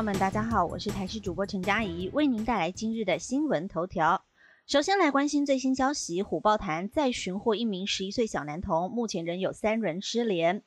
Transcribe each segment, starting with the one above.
朋友们，大家好，我是台视主播陈佳怡，为您带来今日的新闻头条。首先来关心最新消息，虎豹潭再寻获一名十一岁小男童，目前仍有三人失联。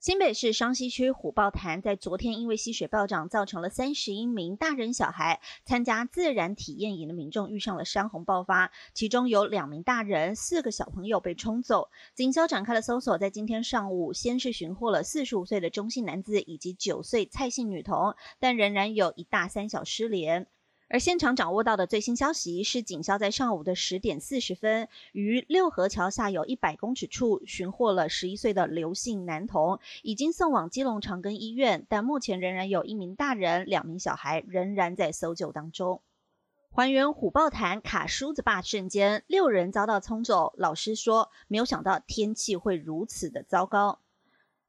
新北市双溪区虎豹潭在昨天因为溪水暴涨，造成了三十一名大人小孩参加自然体验营的民众遇上了山洪爆发，其中有两名大人、四个小朋友被冲走。警消展开了搜索，在今天上午先是寻获了四十五岁的中姓男子以及九岁蔡姓女童，但仍然有一大三小失联。而现场掌握到的最新消息是，警消在上午的十点四十分，于六合桥下有一百公尺处寻获了十一岁的刘姓男童，已经送往基隆长庚医院，但目前仍然有一名大人、两名小孩仍然在搜救当中。还原虎豹潭卡梳子坝瞬间，六人遭到冲走。老师说，没有想到天气会如此的糟糕。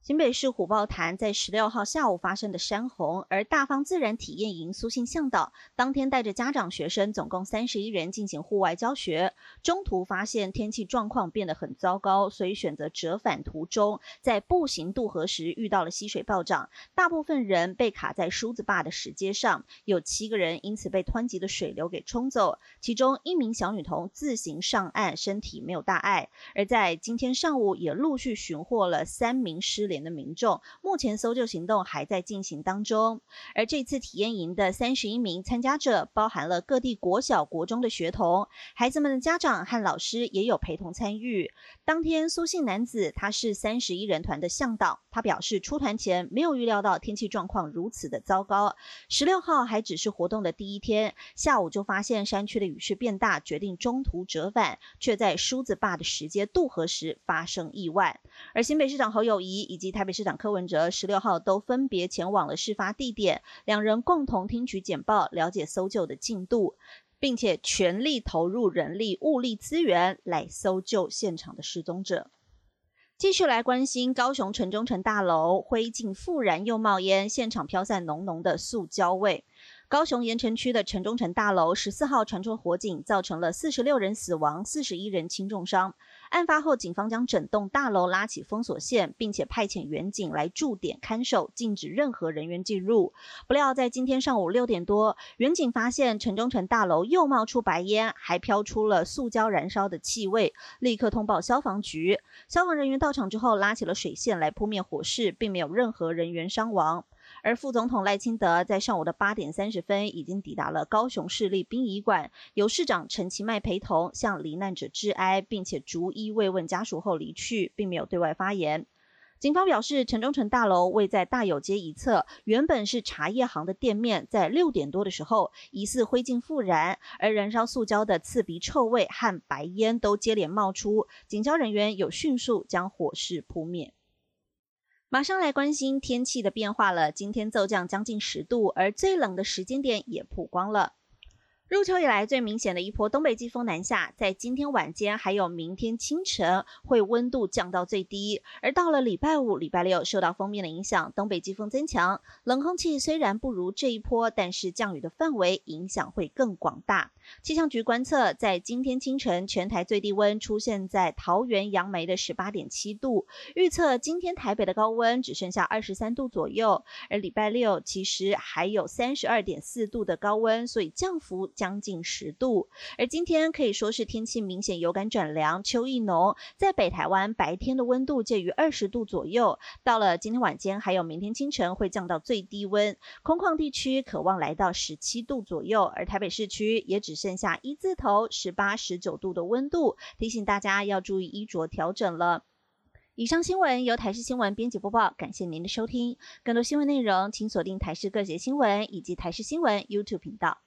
新北市虎豹潭在十六号下午发生的山洪，而大方自然体验营苏姓向导当天带着家长、学生总共三十一人进行户外教学，中途发现天气状况变得很糟糕，所以选择折返途中，在步行渡河时遇到了溪水暴涨，大部分人被卡在梳子坝的石阶上，有七个人因此被湍急的水流给冲走，其中一名小女童自行上岸，身体没有大碍。而在今天上午也陆续寻获了三名失。连的民众，目前搜救行动还在进行当中。而这次体验营的三十一名参加者，包含了各地国小、国中的学童，孩子们的家长和老师也有陪同参与。当天，苏姓男子他是三十一人团的向导，他表示出团前没有预料到天气状况如此的糟糕。十六号还只是活动的第一天，下午就发现山区的雨势变大，决定中途折返，却在梳子坝的石阶渡河时发生意外。而新北市长侯友谊以及台北市长柯文哲十六号都分别前往了事发地点，两人共同听取简报，了解搜救的进度，并且全力投入人力物力资源来搜救现场的失踪者。继续来关心高雄城中城大楼灰烬复燃又冒烟，现场飘散浓浓的塑胶味。高雄盐城区的城中城大楼十四号传出火警，造成了四十六人死亡，四十一人轻重伤。案发后，警方将整栋大楼拉起封锁线，并且派遣员警来驻点看守，禁止任何人员进入。不料，在今天上午六点多，员警发现城中城大楼又冒出白烟，还飘出了塑胶燃烧的气味，立刻通报消防局。消防人员到场之后，拉起了水线来扑灭火势，并没有任何人员伤亡。而副总统赖清德在上午的八点三十分已经抵达了高雄市立殡仪馆，由市长陈其迈陪同向罹难者致哀，并且逐一慰问家属后离去，并没有对外发言。警方表示，城中城大楼位在大有街一侧，原本是茶叶行的店面，在六点多的时候，疑似灰烬复燃，而燃烧塑胶的刺鼻臭味和白烟都接连冒出，警消人员有迅速将火势扑灭。马上来关心天气的变化了。今天骤降将近十度，而最冷的时间点也曝光了。入秋以来最明显的一波东北季风南下，在今天晚间还有明天清晨会温度降到最低，而到了礼拜五、礼拜六，受到封面的影响，东北季风增强，冷空气虽然不如这一波，但是降雨的范围影响会更广大。气象局观测，在今天清晨，全台最低温出现在桃园杨梅的十八点七度，预测今天台北的高温只剩下二十三度左右，而礼拜六其实还有三十二点四度的高温，所以降幅。将近十度，而今天可以说是天气明显有感转凉，秋意浓。在北台湾白天的温度介于二十度左右，到了今天晚间还有明天清晨会降到最低温，空旷地区可望来到十七度左右，而台北市区也只剩下一字头十八、十九度的温度，提醒大家要注意衣着调整了。以上新闻由台视新闻编辑播报，感谢您的收听。更多新闻内容请锁定台视各节新闻以及台视新闻 YouTube 频道。